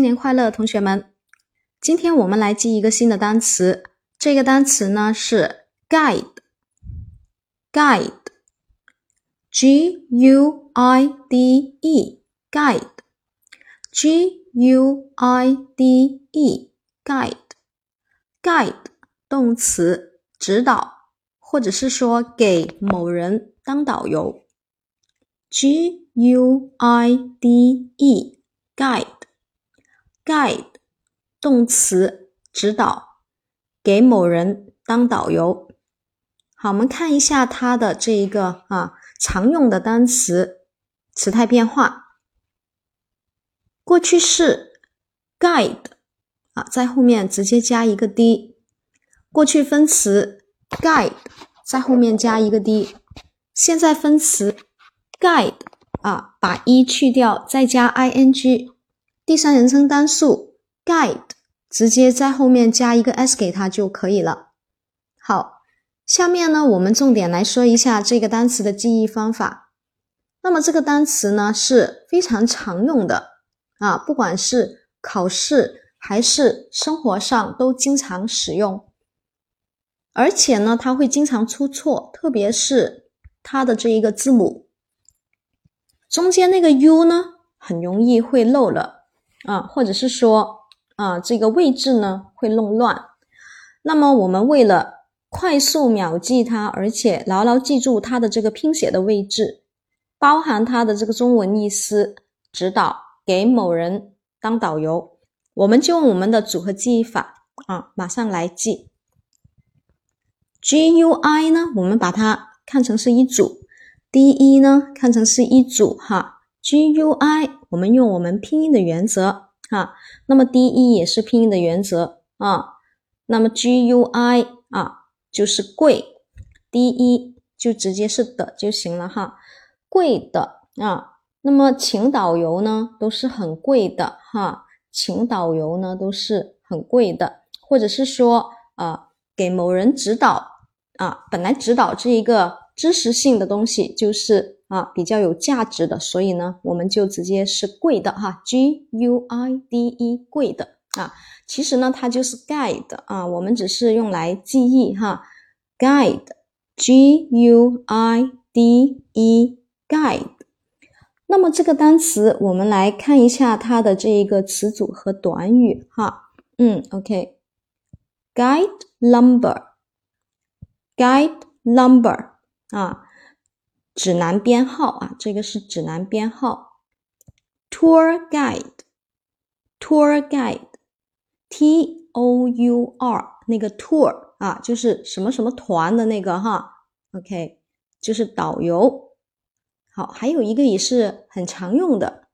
新年快乐，同学们！今天我们来记一个新的单词，这个单词呢是 guide，guide，G U I D E，guide，G U I D E，guide，guide，动词，指导，或者是说给某人当导游，G U I D E，guide。Guide 动词指导，给某人当导游。好，我们看一下它的这一个啊常用的单词词态变化。过去式 guide 啊，在后面直接加一个 d。过去分词 guide 在后面加一个 d。现在分词 guide 啊，把 e 去掉，再加 ing。第三人称单数 guide 直接在后面加一个 s 给它就可以了。好，下面呢我们重点来说一下这个单词的记忆方法。那么这个单词呢是非常常用的啊，不管是考试还是生活上都经常使用，而且呢它会经常出错，特别是它的这一个字母中间那个 u 呢很容易会漏了。啊，或者是说啊，这个位置呢会弄乱。那么我们为了快速秒记它，而且牢牢记住它的这个拼写的位置，包含它的这个中文意思，指导给某人当导游，我们就用我们的组合记忆法啊，马上来记。G U I 呢，我们把它看成是一组；D E 呢，看成是一组哈。G U I。我们用我们拼音的原则啊，那么 D E 也是拼音的原则啊，那么 G U I 啊就是贵，D E 就直接是的就行了哈，贵的啊，那么请导游呢都是很贵的哈，请导游呢都是很贵的，或者是说啊给某人指导啊，本来指导这一个知识性的东西就是。啊，比较有价值的，所以呢，我们就直接是贵的哈，G U I D E 贵的啊。其实呢，它就是 guide 啊，我们只是用来记忆哈，guide，G U I D E guide。那么这个单词，我们来看一下它的这一个词组和短语哈。嗯，OK，guide number，guide number 啊。指南编号啊，这个是指南编号。Tour guide，tour guide，T O U R 那个 tour 啊，就是什么什么团的那个哈。OK，就是导游。好，还有一个也是很常用的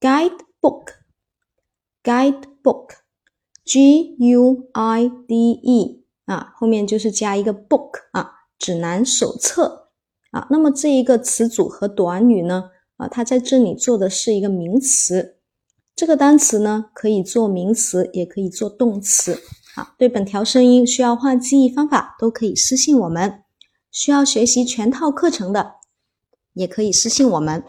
guide book，guide book，G U I D E 啊，后面就是加一个 book 啊，指南手册。啊，那么这一个词组和短语呢？啊，它在这里做的是一个名词。这个单词呢，可以做名词，也可以做动词。好，对本条声音需要换记忆方法，都可以私信我们。需要学习全套课程的，也可以私信我们。